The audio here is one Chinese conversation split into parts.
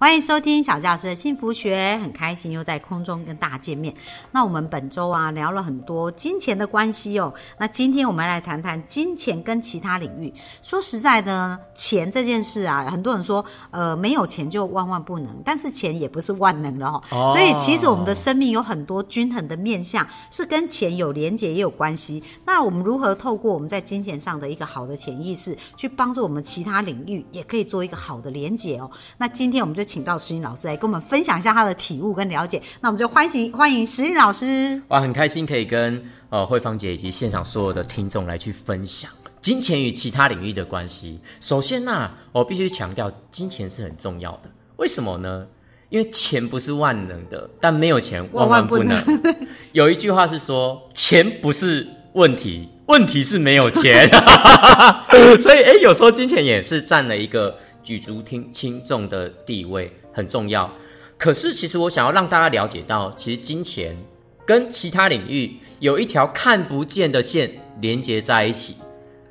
欢迎收听小教师的幸福学，很开心又在空中跟大家见面。那我们本周啊聊了很多金钱的关系哦。那今天我们来谈谈金钱跟其他领域。说实在的，钱这件事啊，很多人说呃没有钱就万万不能，但是钱也不是万能的哦。所以其实我们的生命有很多均衡的面向，是跟钱有连结也有关系。那我们如何透过我们在金钱上的一个好的潜意识，去帮助我们其他领域也可以做一个好的连结哦？那今天我们就。请到石英老师来跟我们分享一下他的体悟跟了解，那我们就欢迎欢迎石英老师。哇，很开心可以跟呃慧芳姐以及现场所有的听众来去分享金钱与其他领域的关系。首先呢，我必须强调，金钱是很重要的。为什么呢？因为钱不是万能的，但没有钱 万万不能。有一句话是说，钱不是问题，问题是没有钱。所以，哎，有时候金钱也是占了一个。举足轻轻重的地位很重要，可是其实我想要让大家了解到，其实金钱跟其他领域有一条看不见的线连接在一起。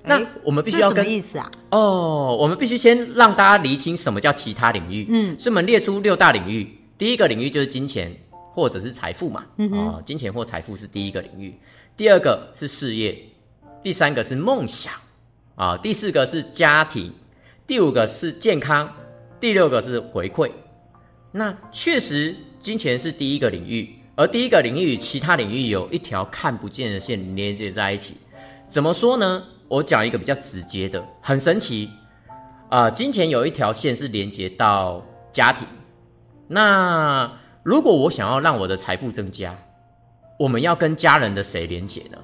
那我们必须要跟什么意思啊？哦，我们必须先让大家厘清什么叫其他领域。嗯，所以我们列出六大领域，第一个领域就是金钱或者是财富嘛。嗯哦，金钱或财富是第一个领域，第二个是事业，第三个是梦想啊，第四个是家庭。第五个是健康，第六个是回馈。那确实，金钱是第一个领域，而第一个领域与其他领域有一条看不见的线连接在一起。怎么说呢？我讲一个比较直接的，很神奇啊！金钱有一条线是连接到家庭。那如果我想要让我的财富增加，我们要跟家人的谁连接呢？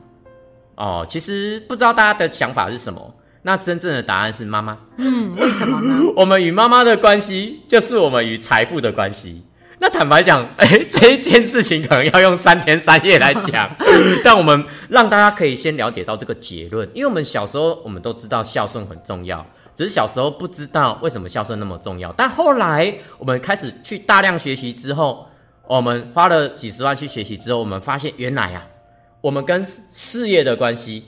哦，其实不知道大家的想法是什么。那真正的答案是妈妈。嗯，为什么呢？我们与妈妈的关系就是我们与财富的关系。那坦白讲，哎，这一件事情可能要用三天三夜来讲，但我们让大家可以先了解到这个结论。因为我们小时候我们都知道孝顺很重要，只是小时候不知道为什么孝顺那么重要。但后来我们开始去大量学习之后，我们花了几十万去学习之后，我们发现原来啊，我们跟事业的关系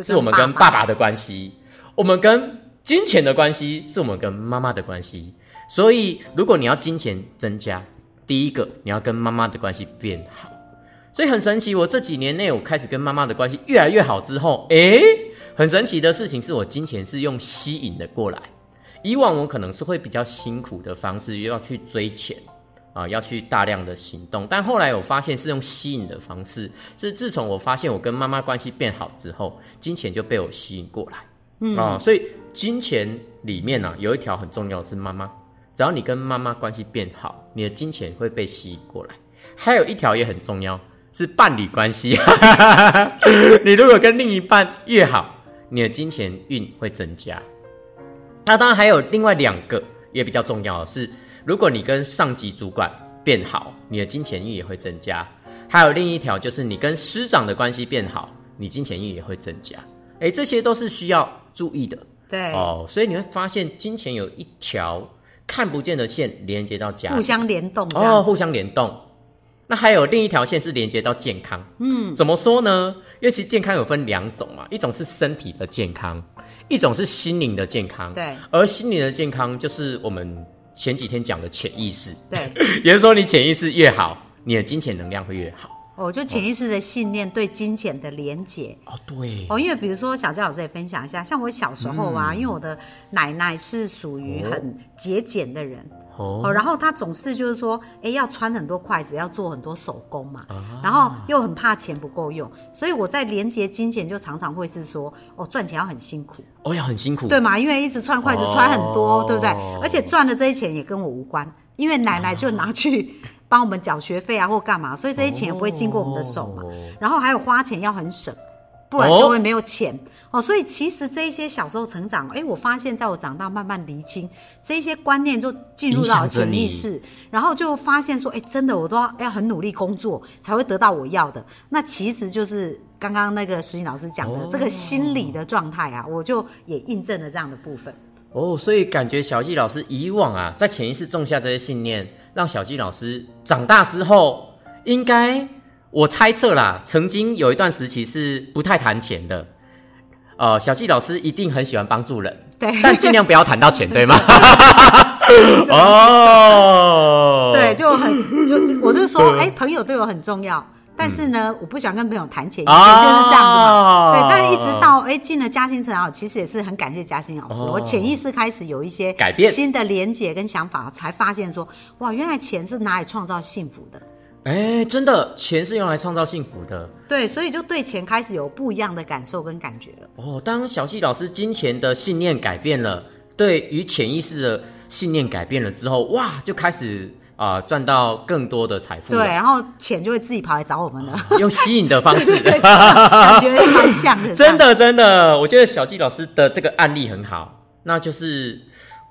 是我们跟爸爸的关系。我们跟金钱的关系是我们跟妈妈的关系，所以如果你要金钱增加，第一个你要跟妈妈的关系变好。所以很神奇，我这几年内我开始跟妈妈的关系越来越好之后，诶，很神奇的事情是我金钱是用吸引的过来。以往我可能是会比较辛苦的方式，又要去追钱啊，要去大量的行动，但后来我发现是用吸引的方式。是自从我发现我跟妈妈关系变好之后，金钱就被我吸引过来。啊，所以金钱里面呢，有一条很重要是妈妈，只要你跟妈妈关系变好，你的金钱会被吸引过来。还有一条也很重要，是伴侣关系。你如果跟另一半越好，你的金钱运会增加。那当然还有另外两个也比较重要的是，如果你跟上级主管变好，你的金钱运也会增加。还有另一条就是你跟师长的关系变好，你金钱运也会增加。哎，这些都是需要。注意的，对哦，所以你会发现金钱有一条看不见的线连接到家，互相联动哦，互相联动。那还有另一条线是连接到健康，嗯，怎么说呢？因为其实健康有分两种嘛，一种是身体的健康，一种是心灵的健康。对，而心灵的健康就是我们前几天讲的潜意识。对，也就是说你潜意识越好，你的金钱能量会越好。哦，就潜意识的信念对金钱的连结。哦，对。哦，因为比如说小佳老师也分享一下，像我小时候啊，因为我的奶奶是属于很节俭的人哦，然后她总是就是说，哎，要穿很多筷子，要做很多手工嘛，然后又很怕钱不够用，所以我在连接金钱就常常会是说，哦，赚钱要很辛苦，哦，要很辛苦，对嘛？因为一直穿筷子穿很多，对不对？而且赚的这些钱也跟我无关，因为奶奶就拿去。帮我们缴学费啊，或干嘛，所以这些钱也不会经过我们的手嘛。然后还有花钱要很省，不然就会没有钱哦。所以其实这一些小时候成长，哎，我发现在我长大慢慢厘清这些观念，就进入到潜意识，然后就发现说，哎，真的我都要要很努力工作才会得到我要的。那其实就是刚刚那个石英老师讲的这个心理的状态啊，我就也印证了这样的部分。哦，所以感觉小纪老师以往啊，在潜意识种下这些信念，让小纪老师长大之后，应该我猜测啦，曾经有一段时期是不太谈钱的。呃，小纪老师一定很喜欢帮助人，对，但尽量不要谈到钱，对吗？哦，对，就很就就我就说，哎、朋友对我很重要，但是呢，我不想跟朋友谈钱，以前就是这样子嘛。对，但是一直到哎进了嘉兴城啊，其实也是很感谢嘉兴老师，哦我潜意识开始有一些改变新的连结跟想法，才发现说，哇，原来钱是拿来创造幸福的。哎，真的，钱是用来创造幸福的。对，所以就对钱开始有不一样的感受跟感觉了。哦，当小纪老师金钱的信念改变了，对于潜意识的信念改变了之后，哇，就开始啊、赚到更多的财富。对，然后钱就会自己跑来找我们了，用吸引的方式。感觉蛮像的。真的真的，我觉得小纪老师的这个案例很好，那就是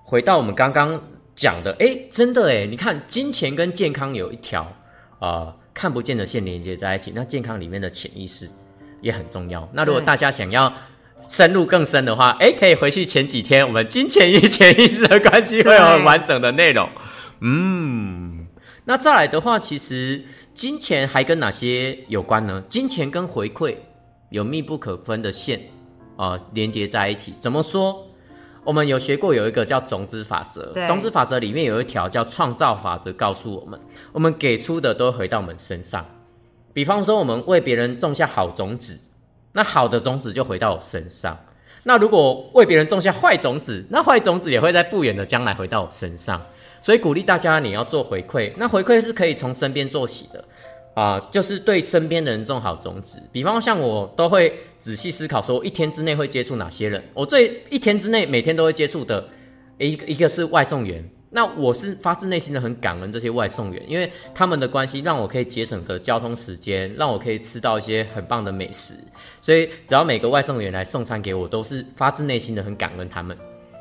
回到我们刚刚讲的，哎，真的哎，你看金钱跟健康有一条呃看不见的线连接在一起，那健康里面的潜意识也很重要。那如果大家想要深入更深的话，哎，可以回去前几天我们金钱与潜意识的关系会有很完整的内容。嗯，那再来的话，其实金钱还跟哪些有关呢？金钱跟回馈有密不可分的线啊、呃连接在一起。怎么说？我们有学过有一个叫种子法则，种子法则里面有一条叫创造法则，告诉我们，我们给出的都会回到我们身上。比方说，我们为别人种下好种子，那好的种子就回到我身上。那如果为别人种下坏种子，那坏种子也会在不远的将来回到我身上。所以鼓励大家，你要做回馈。那回馈是可以从身边做起的啊、就是对身边的人种好种子。比方像我都会仔细思考，说一天之内会接触哪些人。我最一天之内每天都会接触的一一个是外送员。那我是发自内心的很感恩这些外送员，因为他们的关系让我可以节省的交通时间，让我可以吃到一些很棒的美食。所以只要每个外送员来送餐给我，都是发自内心的很感恩他们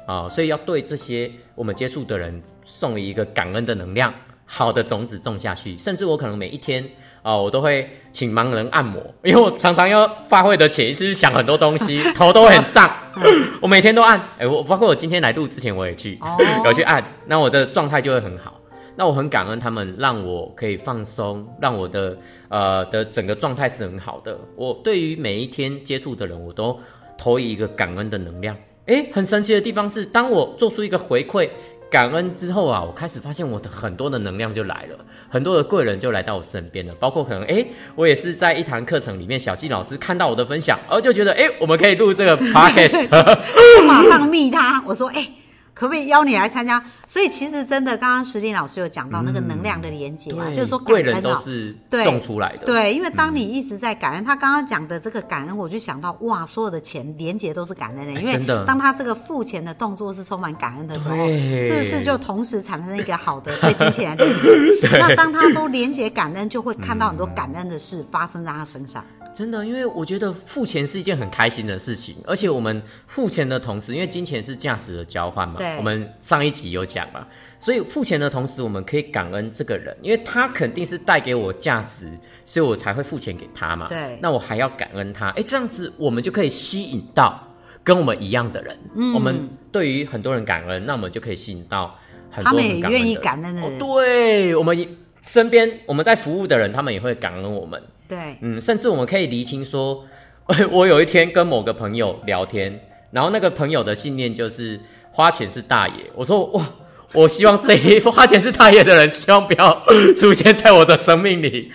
啊、所以要对这些我们接触的人送一个感恩的能量，好的种子种下去。甚至我可能每一天啊、我都会请盲人按摩，因为我常常要发挥的潜意识想很多东西，头都很胀。我每天都按，哎、我包括我今天来录之前我也去，哦有去按，那我的状态就会很好。那我很感恩他们，让我可以放松，让我的呃的整个状态是很好的。我对于每一天接触的人，我都投以一个感恩的能量。诶，很神奇的地方是，当我做出一个回馈感恩之后啊，我开始发现我的很多的能量就来了，很多的贵人就来到我身边了。包括可能诶，我也是在一堂课程里面，小纪老师看到我的分享，然后就觉得诶，我们可以录这个 podcast。我马上密他，我说，哎、可不可以邀你来参加？所以其实真的，刚刚石林老师有讲到那个能量的连接啊，就是说感恩啊。都是对种出来的。对，因为当你一直在感恩，他刚刚讲的这个感恩，我就想到哇，所有的钱连接都是感恩的，因为当他这个付钱的动作是充满感恩的时候，是不是就同时产生一个好的对金钱的连接？那当他都连接感恩，就会看到很多感恩的事发生在他身上。真的，因为我觉得付钱是一件很开心的事情，而且我们付钱的同时，因为金钱是价值的交换嘛，我们上一集有讲嘛，所以付钱的同时，我们可以感恩这个人，因为他肯定是带给我价值，所以我才会付钱给他嘛。对那我还要感恩他，哎，这样子我们就可以吸引到跟我们一样的人。嗯，我们对于很多人感恩，那我们就可以吸引到很多他们也很感恩愿意感恩的人，对我们身边我们在服务的人，他们也会感恩我们。对，嗯，甚至我们可以厘清说，我有一天跟某个朋友聊天，然后那个朋友的信念就是花钱是大爷。我说哇，我希望这一花钱是大爷的人，希望不要出现在我的生命里，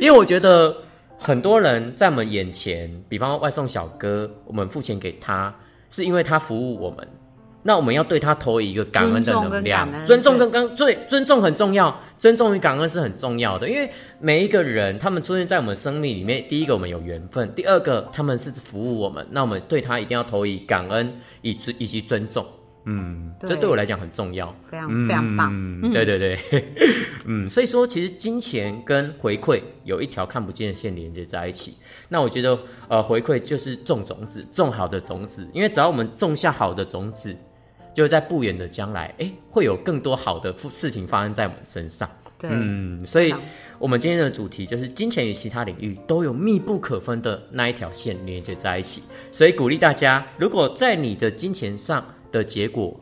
因为我觉得很多人在我们眼前，比方说外送小哥，我们付钱给他，是因为他服务我们。那我们要对他投以一个感恩的能量感，尊重跟刚对尊重很重要，尊重与感恩是很重要的，因为每一个人他们出现在我们生命里面，第一个我们有缘分，第二个他们是服务我们，那我们对他一定要投以感恩以尊以及尊重，嗯，对这对我来讲很重要，非常非常棒。嗯，对对对，嗯，所以说其实金钱跟回馈有一条看不见的线连接在一起。那我觉得，呃，回馈就是种种子，种好的种子，因为只要我们种下好的种子，就在不远的将来，哎，会有更多好的事情发生在我们身上。对，嗯，所以我们今天的主题就是金钱与其他领域都有密不可分的那一条线连接在一起。所以鼓励大家，如果在你的金钱上的结果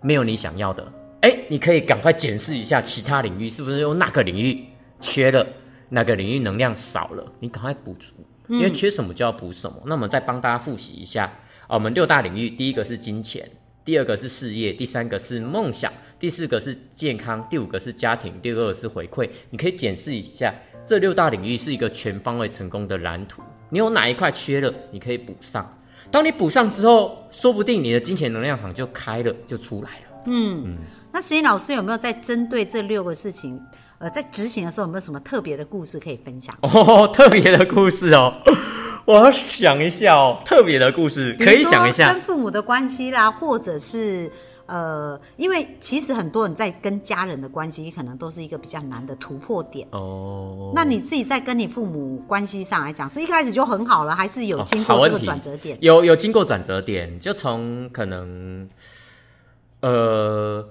没有你想要的，哎，你可以赶快检视一下其他领域是不是用那个领域缺了，哪个领域能量少了，你赶快补足，因为缺什么就要补什么。那我们再帮大家复习一下啊，我们六大领域，第一个是金钱，第二个是事业，第三个是梦想，第四个是健康，第五个是家庭，第六个是回馈。你可以检视一下这六大领域是一个全方位成功的蓝图，你有哪一块缺了，你可以补上。当你补上之后，说不定你的金钱能量场就开了，就出来了。嗯，那石英老师有没有在针对这六个事情，呃，在执行的时候有没有什么特别的故事可以分享？哦，特别的故事哦，我要想一下哦，特别的故事可以想一下跟，父母的关系啦，或者是呃，因为其实很多人在跟家人的关系，可能都是一个比较难的突破点。哦，那你自己在跟你父母关系上来讲，是一开始就很好了，还是有哦经过这个转折点？有有经过转折点，就从可能，呃，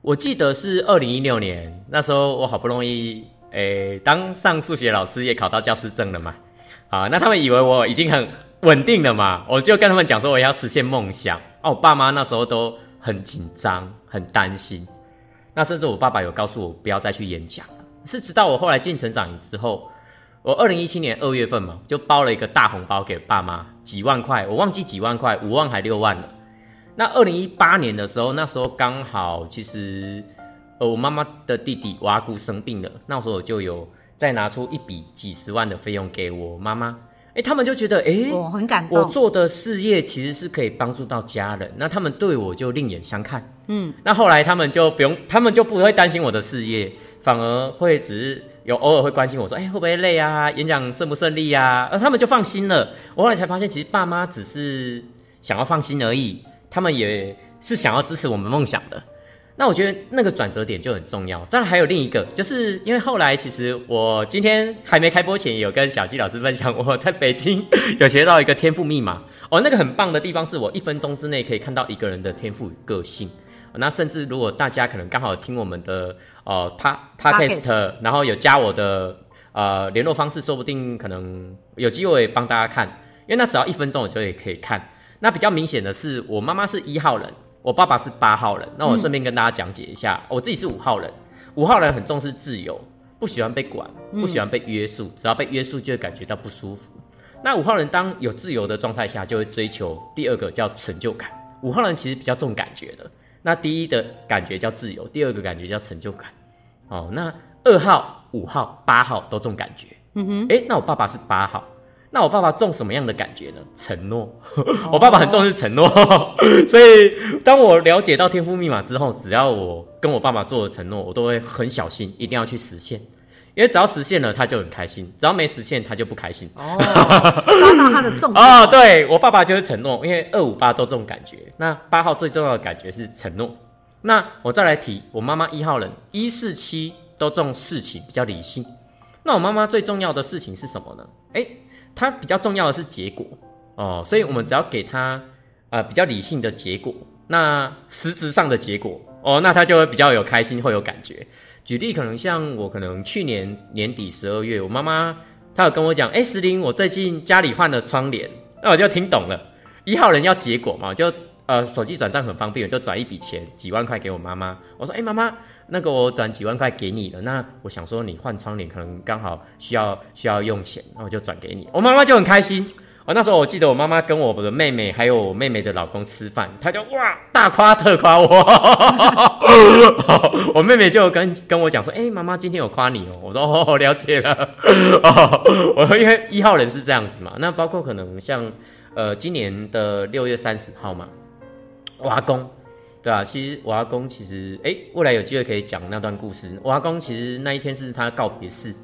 我记得是二零一六年，那时候我好不容易，诶、当上数学老师也考到教师证了嘛，啊，那他们以为我已经很稳定了嘛，我就跟他们讲说我要实现梦想，哦、我爸妈那时候都很紧张，很担心，那甚至我爸爸有告诉我不要再去演讲了，是直到我后来进成长营之后。我二零一七年二月份嘛，就包了一个大红包给爸妈，几万块，我忘记几万块，五万还六万了。那二零一八年的时候，那时候刚好其实，呃，我妈妈的弟弟我阿姑生病了，那时候我就有再拿出一笔几十万的费用给我妈妈。诶，他们就觉得，诶，我很感动。我做的事业其实是可以帮助到家人，那他们对我就另眼相看。嗯，那后来他们就不用，他们就不会担心我的事业，反而会只是有偶尔会关心我说，哎、会不会累啊？演讲顺不顺利啊？而他们就放心了。我后来才发现，其实爸妈只是想要放心而已，他们也是想要支持我们梦想的。那我觉得那个转折点就很重要。当然还有另一个，就是因为后来其实我今天还没开播前，有跟小纪老师分享，我在北京有学到一个天赋密码。哦，那个很棒的地方是我一分钟之内可以看到一个人的天赋与个性。那甚至如果大家可能刚好听我们的呃 pa podcast，然后有加我的呃联络方式，说不定可能有机会帮大家看，因为那只要一分钟我就也可以看。那比较明显的是，我妈妈是一号人，我爸爸是八号人。那我顺便跟大家讲解一下，我自己是五号人。五号人很重视自由，不喜欢被管，不喜欢被约束，只要被约束就会感觉到不舒服。那五号人当有自由的状态下，就会追求第二个叫成就感。五号人其实比较重感觉的，那第一的感觉叫自由，第二个感觉叫成就感。哦，那二号、五号、八号都重感觉。嗯哼，诶，那我爸爸是八号，那我爸爸重什么样的感觉呢？承诺。我爸爸很重视承诺，所以当我了解到天赋密码之后，只要我跟我爸爸做的承诺，我都会很小心，一定要去实现。因为只要实现了，他就很开心；只要没实现，他就不开心。哦，抓到他的重点。哦，对我爸爸就是承诺，因为二五八都这种感觉。那八号最重要的感觉是承诺。那我再来提我妈妈一号人，一四七都重事情，比较理性。那我妈妈最重要的事情是什么呢？诶，它比较重要的是结果哦，所以我们只要给它呃比较理性的结果，那实质上的结果哦，那它就会比较有开心，会有感觉。举例可能像我可能去年年底十二月，我妈妈她有跟我讲，哎、石林，我最近家里换了窗帘，那我就听懂了。一号人要结果嘛，就呃手机转账很方便，就转一笔钱几万块给我妈妈。我说，哎、妈妈，那个我转几万块给你了，那我想说你换窗帘可能刚好需要需要用钱，那我就转给你。我妈妈就很开心。哦，那时候我记得我妈妈跟我的妹妹还有我妹妹的老公吃饭，她就哇大夸特夸我，我妹妹就跟跟我讲说，哎、妈妈今天有夸你哦，我说哦了解了，我 说因为一号人是这样子嘛，那包括可能像呃今年的六月三十号嘛，我阿公，对啊，其实我阿公其实哎、未来有机会可以讲那段故事，我阿公其实那一天是他告别式。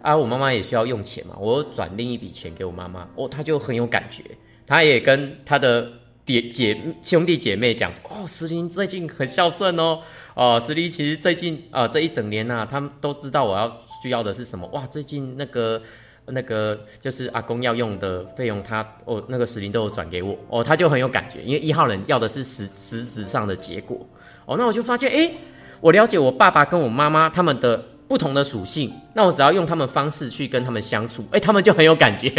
啊，我妈妈也需要用钱嘛，我转另一笔钱给我妈妈，哦，她就很有感觉，她也跟他的姐姐兄弟姐妹讲，哦，石林最近很孝顺哦，哦，石林其实最近啊、这一整年呐、他们都知道我要需要的是什么，哇，最近那个那个就是阿公要用的费用他，哦那个石林都有转给我，哦，他就很有感觉，因为一号人要的是实实质上的结果，哦，那我就发现，诶，我了解我爸爸跟我妈妈他们的。不同的属性，那我只要用他们方式去跟他们相处，哎、他们就很有感觉。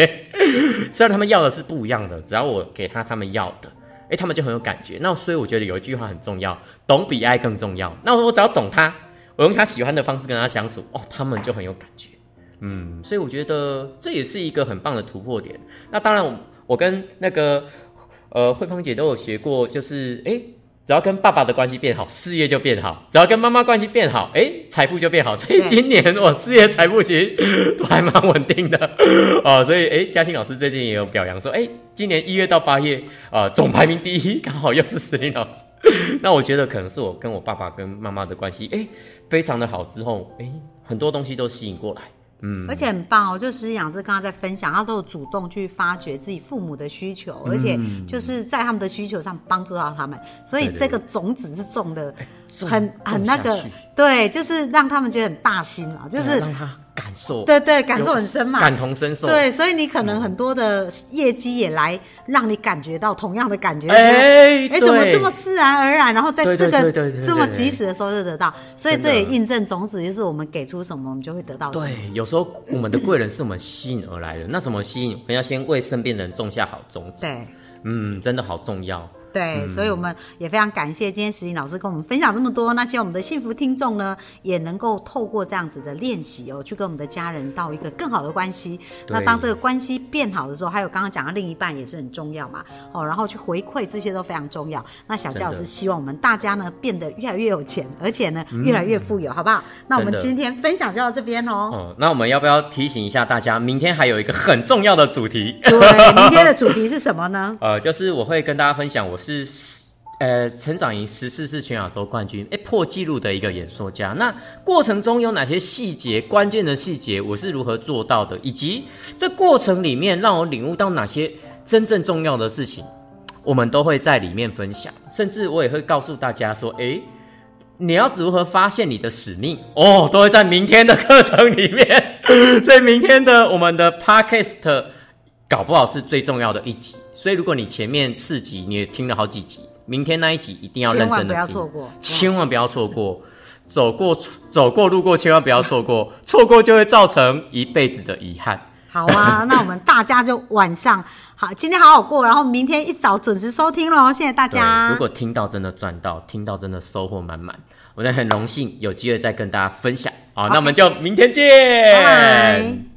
虽然他们要的是不一样的，只要我给他他们要的，哎，他们就很有感觉。那所以我觉得有一句话很重要，懂比爱更重要。那我只要懂他，我用他喜欢的方式跟他相处，哦，他们就很有感觉。嗯，所以我觉得这也是一个很棒的突破点。那当然，我我跟那个呃慧芳姐都有学过，就是哎。只要跟爸爸的关系变好，事业就变好；只要跟妈妈关系变好，哎，财富就变好。所以今年我事业财富其实都还蛮稳定的哦。所以哎，嘉欣老师最近也有表扬说，哎，今年一月到八月啊，总排名第一，刚好又是石林老师。那我觉得可能是我跟我爸爸跟妈妈的关系哎，非常的好之后，哎，很多东西都吸引过来。嗯，而且很棒哦，就实养师刚刚在分享，他都有主动去发掘自己父母的需求，而且就是在他们的需求上帮助到他们，所以这个种子是种的很很那个，对，就是让他们觉得很大心啊，就是让他。感受对对，感受很深嘛，感同身受。对，所以你可能很多的业绩也来让你感觉到同样的感觉。哎哎，怎么这么自然而然？然后在这个这么及时的时候就得到，所以这也印证种子就是我们给出什么，我们就会得到。对，有时候我们的贵人是我们吸引而来的。那怎么吸引？我们要先为身边人种下好种子。对，嗯，真的好重要。对，所以我们也非常感谢今天石林老师跟我们分享这么多。那希望我们的幸福听众呢，也能够透过这样子的练习哦，去跟我们的家人到一个更好的关系。那当这个关系变好的时候，还有刚刚讲的另一半也是很重要嘛。哦，然后去回馈这些都非常重要。那小谢老师希望我们大家呢变得越来越有钱，而且呢越来越富有，好不好？那我们今天分享就到这边哦。哦，那我们要不要提醒一下大家，明天还有一个很重要的主题？对，明天的主题是什么呢？呃，就是我会跟大家分享，我是。呃，成长营十四次全亚洲冠军，哎，破纪录的一个演说家。那过程中有哪些细节、关键的细节，我是如何做到的？以及这过程里面让我领悟到哪些真正重要的事情，我们都会在里面分享。甚至我也会告诉大家说，哎，你要如何发现你的使命？哦，都会在明天的课程里面。所以明天的我们的 podcast 搞不好是最重要的一集。所以如果你前面四集你也听了好几集。明天那一集一定要认真的听，千万不要错过，千万不要错过，走过走过路过，千万不要错过，错过就会造成一辈子的遗憾。好啊，那我们大家就晚上好，今天好好过，然后明天一早准时收听喽，谢谢大家。如果听到真的赚到，听到真的收获满满，我也很荣幸有机会再跟大家分享。好，那我们就明天见。